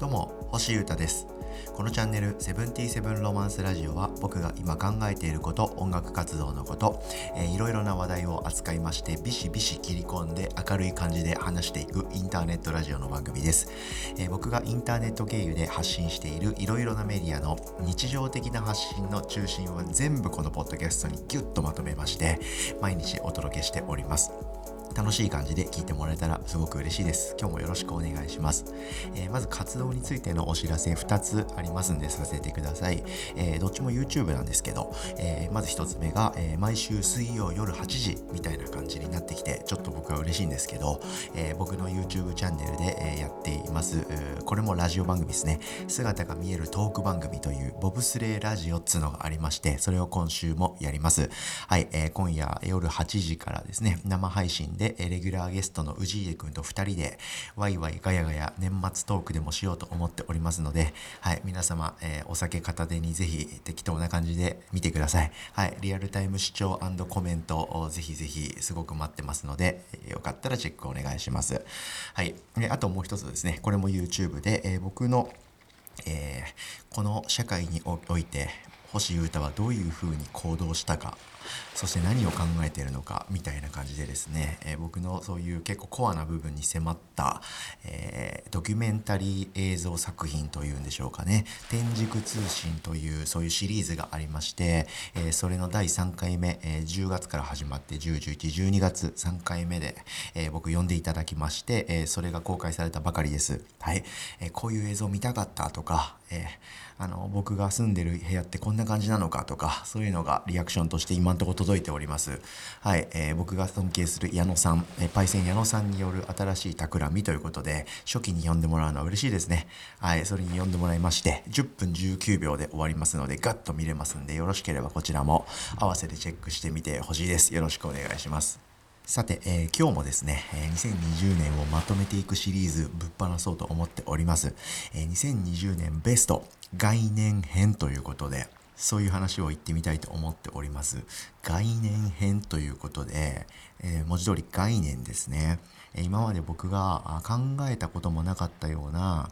どうも星優太です。このチャンネル「セブンティセブンロマンスラジオ」は僕が今考えていること音楽活動のこと、えー、いろいろな話題を扱いましてビシビシ切り込んで明るい感じで話していくインターネットラジオの番組です、えー、僕がインターネット経由で発信しているいろいろなメディアの日常的な発信の中心を全部このポッドキャストにギュッとまとめまして毎日お届けしております。楽しい感じで聞いてもらえたらすごく嬉しいです。今日もよろしくお願いします。えー、まず活動についてのお知らせ2つありますんでさせてください。えー、どっちも YouTube なんですけど、えー、まず1つ目が、え毎週水曜夜8時みたいな感じになってきて、ちょっと僕は嬉しいんですけど、え僕の YouTube チャンネルで、えやっています。これもラジオ番組ですね。姿が見えるトーク番組というボブスレーラジオっつうのがありまして、それを今週もやります。はい、え今夜夜8時からですね、生配信でで、レギュラーゲストの氏家くんと2人で、ワイワイガヤガヤ年末トークでもしようと思っておりますので、はい、皆様、えー、お酒片手にぜひ適当な感じで見てください。はい、リアルタイム視聴コメントをぜひぜひすごく待ってますので、よかったらチェックお願いします。はい、あともう一つですね、これも YouTube で、えー、僕のえー、この社会において星優太はどういうふうに行動したかそして何を考えているのかみたいな感じでですね、えー、僕のそういう結構コアな部分に迫った、えー、ドキュメンタリー映像作品というんでしょうかね天竺通信というそういうシリーズがありまして、えー、それの第3回目、え10月から始まって10、11、12月3回目で、え僕呼んでいただきまして、えそれが公開されたばかりです。はい、えこういう映像見たかったとか、えあの僕が住んでる部屋ってこんな感じなのかとかそういうのがリアクションとして今んとこ届いております。はい、えー、僕が尊敬する矢野さん、えー、パイセン矢野さんによる新しい企みということで、初期に呼んでもらうのは嬉しいですね。はい、それに呼んでもらいまして、10分19秒で終わりますので、ガッと見れますんで、よろしければこちらも合わせてチェックしてみてほしいです。よろしくお願いします。さて、えー、今日もですね、え、2020年をまとめていくシリーズぶっ放そうと思っております。え、2020年ベスト概念編ということで、そういう話を言ってみたいと思っております。概念編ということで、えー、文字通り概念ですね。今まで僕が考えたこともなかったような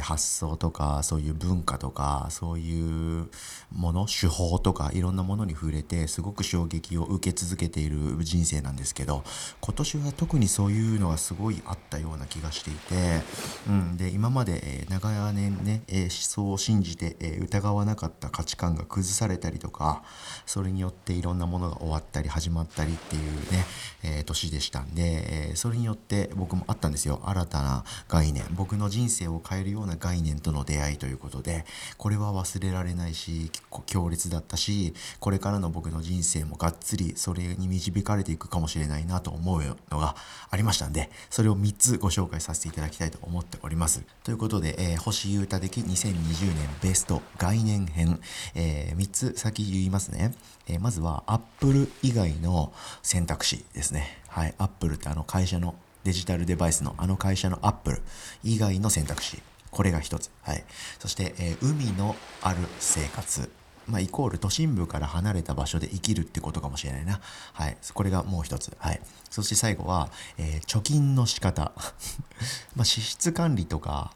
発想とかそういう文化とかそういうもの手法とかいろんなものに触れてすごく衝撃を受け続けている人生なんですけど今年は特にそういうのがすごいあったような気がしていて、うん、で今まで長年ね思想を信じて疑わなかった価値観が崩されたりとかそれによっていろんなものが終わったり始まったりっていうね、え年でしたんでそれによってって僕もあったんですよ新たな概念僕の人生を変えるような概念との出会いということでこれは忘れられないし結構強烈だったしこれからの僕の人生もがっつりそれに導かれていくかもしれないなと思うのがありましたんでそれを3つご紹介させていただきたいと思っております。ということで、えー、星優太的2020年ベスト概念編、えー、3つ先言いますね、えー、まずは Apple 以外の選択肢ですね。はい、アップルってあの会社のデジタルデバイスのあの会社のアップル以外の選択肢。これが一つ。はい。そして、えー、海のある生活。まあ、イコール都心部から離れた場所で生きるってことかもしれないな。はい。これがもう一つ。はい。そして最後は、えー、貯金の仕方。まあ、支出管理とか、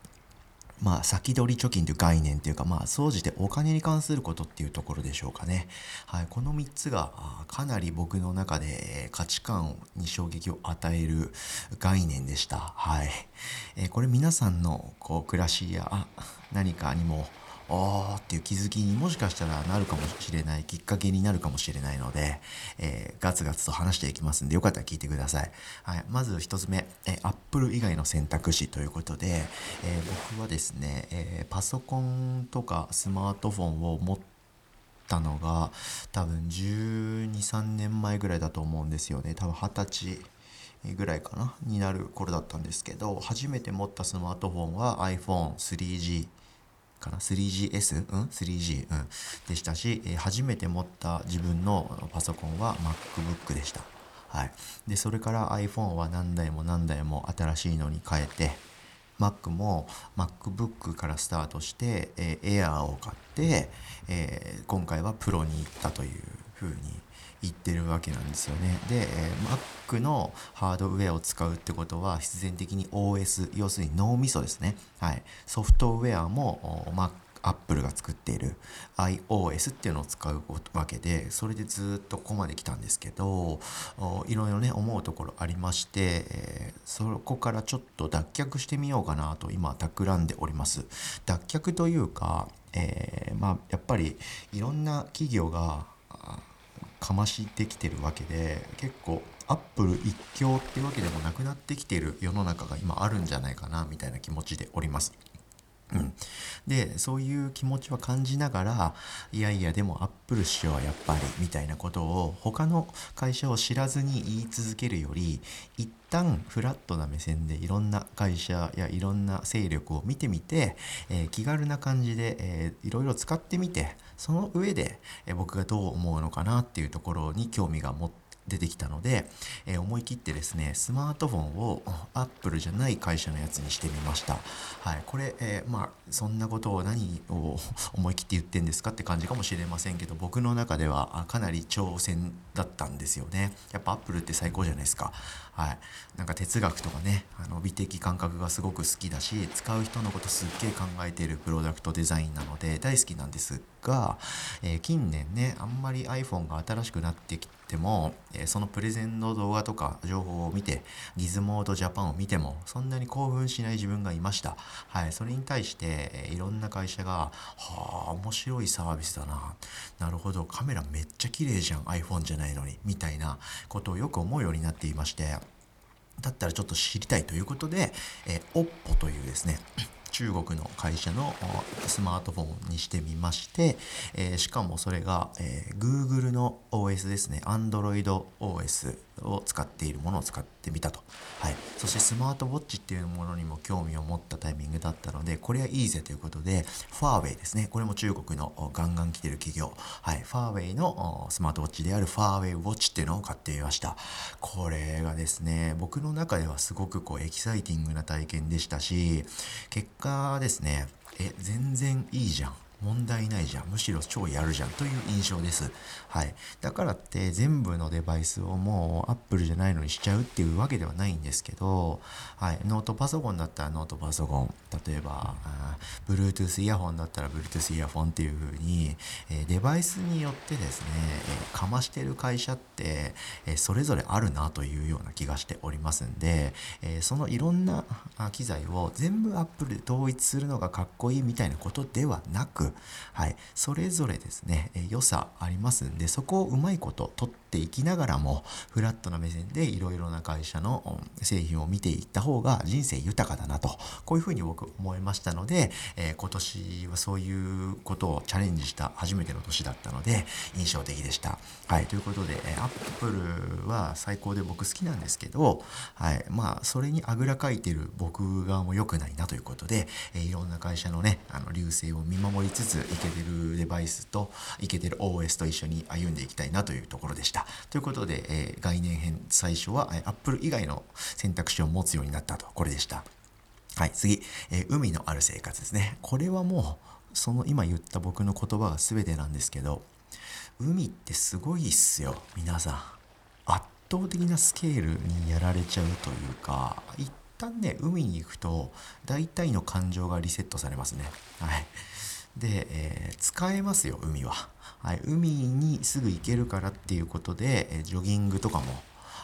まあ、先取り貯金という概念というか、まあ、総じてお金に関することっていうところでしょうかね。はい、この3つがかなり僕の中で価値観に衝撃を与える概念でした。はい。えー、これ皆さんのこう暮らしや何かにもああっていう気づきにもしかしたらなるかもしれないきっかけになるかもしれないので、えー、ガツガツと話していきますんでよかったら聞いてください。はい、まず1つ目、えー、Apple 以外の選択肢ということで、えー、僕はですね、え、パソコンとかスマートフォンを持ったのが多分12、3年前ぐらいだと思うんですよね。多分20歳ぐらいかなになる頃だったんですけど初めて持ったスマートフォンは iPhone3G かな 3GS? うん？3G、うん、でしたし、え、初めて持った自分のパソコンは MacBook でした。はい、でそれから iPhone は何台も何台も新しいのに変えて Mac も MacBook からスタートして、えー、Air を買って、えー、今回はプロに行ったという風に言ってるわけなんですよね。で、えー、Mac のハードウェアを使うってことは必然的に OS 要するに脳みそですね。はい、ソフトウェアも Mac アップルが作っている iOS っていうのを使うわけでそれでずっとここまで来たんですけどいろいろね思うところありまして、えー、そこからちょっと脱却してみようかなと今企んでおります脱却というか、えー、まあやっぱりいろんな企業がかましてきてるわけで結構アップル一強ってわけでもなくなってきてる世の中が今あるんじゃないかなみたいな気持ちでおります。うん、でそういう気持ちは感じながらいやいやでもアップル氏はやっぱりみたいなことを他の会社を知らずに言い続けるより一旦フラットな目線でいろんな会社やいろんな勢力を見てみて、えー、気軽な感じで、えー、いろいろ使ってみてその上で、えー、僕がどう思うのかなっていうところに興味が持って出てきたので、えー、思い切ってですねスマートフォンをアップルじゃない会社のやつにしてみました。はい、これ、えー、まあそんなことを何を思い切って言ってんですかって感じかもしれませんけど僕の中ではかなり挑戦だったんですよね。やっぱアップルって最高じゃないですか。はい、なんか哲学とかねあの美的感覚がすごく好きだし使う人のことすっげえ考えているプロダクトデザインなので大好きなんですが、えー、近年ねあんまり iPhone が新しくなってきても、えー、そのプレゼンの動画とか情報を見てギズモードジャパンを見てもそんなに興奮しない自分がいました、はい、それに対して、えー、いろんな会社がはあ面白いサービスだな。なるほどカメラめっちゃ綺麗じゃん iPhone じゃないのにみたいなことをよく思うようになっていましてだったらちょっと知りたいということで、えー、OPPO というですね中国の会社のスマートフォンにしてみまして、えー、しかもそれが、えー、Google の OS ですね。AndroidOS を使っているものを使ってみたと、はい、そしてスマートウォッチっていうものにも興味を持ったタイミングだったのでこれはいいぜということでファーウェイですね。これも中国のガンガン来てる企業、はい、ファーウェイのスマートウォッチであるファーウェイウォッチっていうのを買ってみました。これがですね僕の中ではすごくこうエキサイティングな体験でしたし結果ですねえ全然いいじゃん。問題ないじゃん。むしろ超やるじゃんという印象です、はい、だからって全部のデバイスをもう Apple じゃないのにしちゃうっていうわけではないんですけど、はい、ノートパソコンだったらノートパソコン。例えば Bluetooth イヤホンだったら Bluetooth イヤホンっていう風に、えデバイスによってですね、えかましてる会社って、えそれぞれあるなというような気がしておりますんで、えそのいろんな機材を全部 Apple で統一するのがかっこいいみたいなことではなくはい、それぞれですね、え良さありますんでそこをうまいこと取っていきながらもフラットな目線でいろいろな会社の製品を見ていった方が人生豊かだなとこういうふうに僕思いましたので、えー、今年はそういうことをチャレンジした初めての年だったので印象的でした。はい、ということで、えー、アップルは最高で僕好きなんですけど、はい、まあそれにあぐらかいてる僕側も良くないなということで、えー、いろんな会社のねあの流星を見守りつつついけてるデバイスといけてる OS と一緒に歩んでいきたいなというところでした。ということで、えー、概念編最初は、え Apple 以外の選択肢を持つようになったとこれでした。はい、次、えー、海のある生活ですね。これはもうその今言った僕の言葉が全てなんですけど海ってすごいっすよ皆さん圧倒的なスケールにやられちゃうというか一旦ね海に行くと大体の感情がリセットされますねはいで、えー、使えますよ海は、はい、海にすぐ行けるからっていうことで、え、ジョギングとかも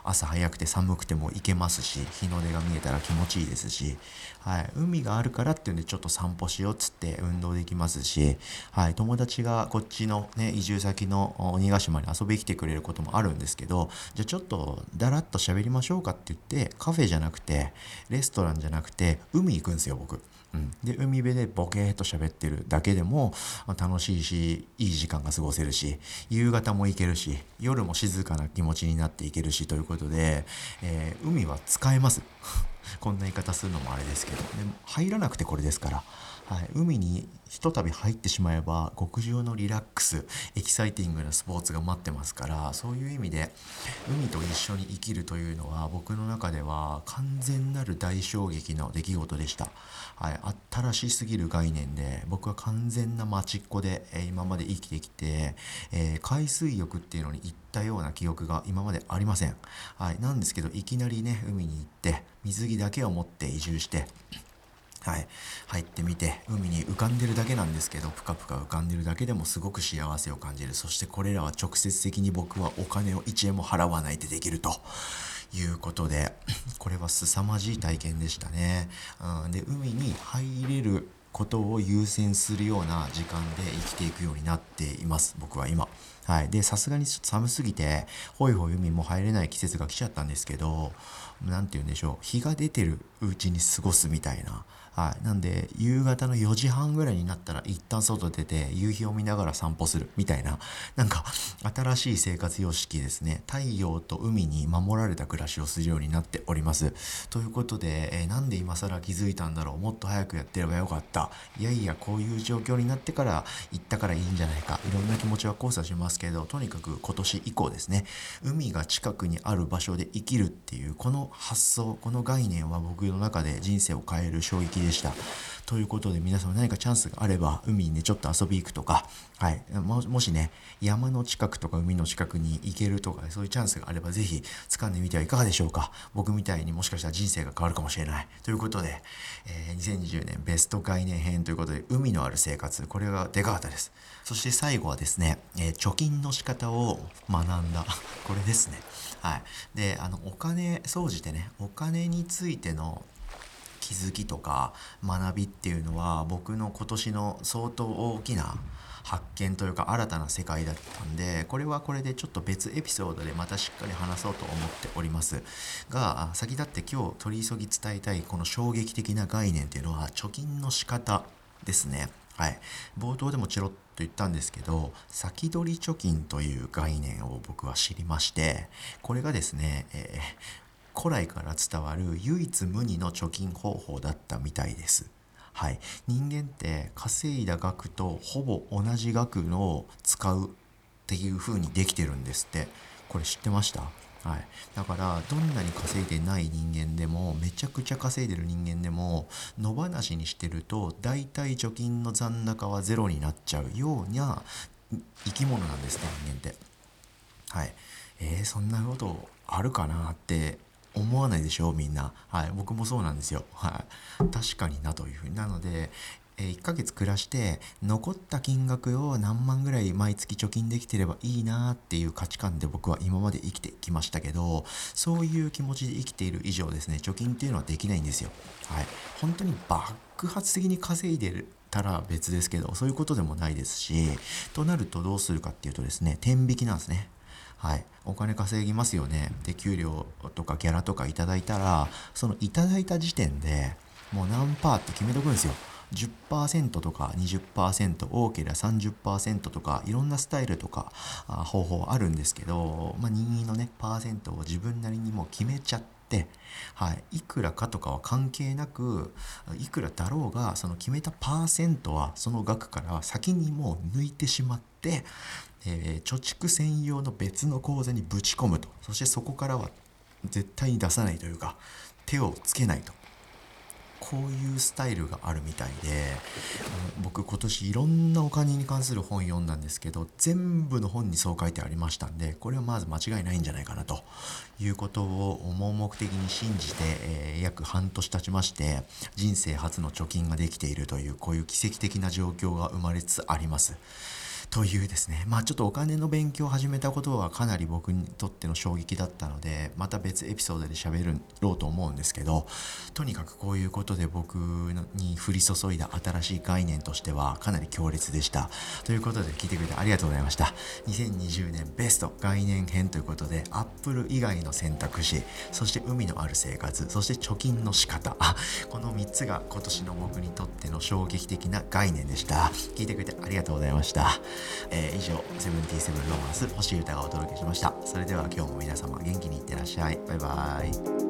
朝早くて寒くても行けますし日の出が見えたら気持ちいいですし、はい、海があるからっていうんでちょっと散歩しようっつって運動できますし、はい、友達がこっちの、ね、移住先の鬼ヶ島に遊びに来てくれることもあるんですけどじゃあちょっとだらっと喋りましょうかって言ってカフェじゃなくてレストランじゃなくて海行くんですよ僕。うん、で海辺でボケーっと喋ってるだけでも、楽しいしいい時間が過ごせるし夕方も行けるし夜も静かな気持ちになっていけるしということで、えー、海は使えます。こんな言い方するのもあれですけど。で入らなくてこれですから。はい、海にひとたび入ってしまえば極上のリラックスエキサイティングなスポーツが待ってますからそういう意味で海と一緒に生きるというのは僕の中では完全なる大衝撃の出来事でした、はい、新しすぎる概念で僕は完全な待ちっ子で、え今まで生きてきて、えー、海水浴っていうのに行ったような記憶が今までありません、はい、なんですけどいきなりね海に行って水着だけを持って移住してはい、入ってみて海に浮かんでるだけなんですけどぷかぷか浮かんでるだけでもすごく幸せを感じる。そしてこれらは直接的に僕はお金を1円も払わないでできると。いうことで これは凄まじい体験でしたね。うん、で海に入れることを優先するような時間で生きていくようになっています。僕は今。はい、でさすがにちょっと寒すぎてほいほい海も入れない季節が来ちゃったんですけど何て言うんでしょう。日が出てるうちに過ごすみたいな。はい、なんで夕方の4時半ぐらいになったら一旦外出て夕日を見ながら散歩するみたいな なんか新しい生活様式ですね。太陽と海に守られた暮らしをするようになっております。ということで、えー、なんで今更気づいたんだろう。もっと早くやってればよかった。いやいやこういう状況になってから行ったからいいんじゃないか。いろんな気持ちは交差しますけどとにかく今年以降ですね。海が近くにある場所で生きるっていうこの発想この概念は僕の中で人生を変える衝撃でした。ということで皆様何かチャンスがあれば海にねちょっと遊び行くとか、はい、もしね山の近くとか海の近くに行けるとかそういうチャンスがあれば是非掴んでみてはいかがでしょうか。僕みたいにもしかしたら人生が変わるかもしれない。ということで、えー、2020年ベスト概念編ということで海のある生活。これがでかかったです。そして最後はですね、えー、貯金の仕方を学んだ。これですね。はい。であのお金総じてねお金についての気づきとか学びっていうのは僕の今年の相当大きな発見というか新たな世界だったんでこれはこれでちょっと別エピソードでまたしっかり話そうと思っております。が先立って今日取り急ぎ伝えたいこの衝撃的な概念っていうのは貯金の仕方ですね。はい。冒頭でもチロッと言ったんですけど先取り貯金という概念を僕は知りましてこれがですね、えー古来から伝わる唯一無二の貯金方法だったみたいです。はい、人間って稼いだ額とほぼ同じ額の使うっていう風にできてるんですって。これ知ってました？はい、だからどんなに稼いでない人間でもめちゃくちゃ稼いでる人間でも野放しにしてると大体貯金の残高はゼロになっちゃうような生き物なんですね人間って。はい、えー、そんなことあるかなって思わないでしょみんな、はい、僕もそうなんですよ、はい、確かになというふうに。なので、え、1ヶ月暮らして残った金額を何万ぐらい毎月貯金できてればいいなっていう価値観で僕は今まで生きてきましたけどそういう気持ちで生きている以上ですね貯金っていうのはできないんですよ、はい、本当に爆発的に稼いでるたら別ですけどそういうことでもないですしとなるとどうするかっていうとですね天引きなんですね。はい、お金稼ぎますよね。で給料とかギャラとかいただいたらそのいただいた時点でもう何パーって決めとくんですよ。10%とか20%多ければ30%とかいろんなスタイルとか方法あるんですけど、まあ、任意のねパーセントを自分なりにもう決めちゃって、はい、いくらかとかは関係なくいくらだろうがその決めたパーセントはその額から先にもう抜いてしまってえー、貯蓄専用の別の口座にぶち込むと。そしてそこからは絶対に出さないというか手をつけないと。こういうスタイルがあるみたいで僕今年いろんなお金に関する本読んだんですけど全部の本にそう書いてありましたんでこれはまず間違いないんじゃないかなと。いうことを盲目的に信じて、えー、約半年経ちまして人生初の貯金ができているというこういう奇跡的な状況が生まれつつあります。というですね。まあちょっとお金の勉強を始めたことはかなり僕にとっての衝撃だったのでまた別エピソードで喋ろうと思うんですけどとにかくこういうことで僕に降り注いだ新しい概念としてはかなり強烈でした。ということで聞いてくれてありがとうございました。2020年ベスト概念編ということで Apple 以外の選択肢そして海のある生活そして貯金の仕方あこの3つが今年の僕にとっての衝撃的な概念でした。聞いてくれてありがとうございました。えー、以上「セブンティーセブンロマンス星歌がお届けしました。それでは今日も皆様元気にいってらっしゃい。バイバイ。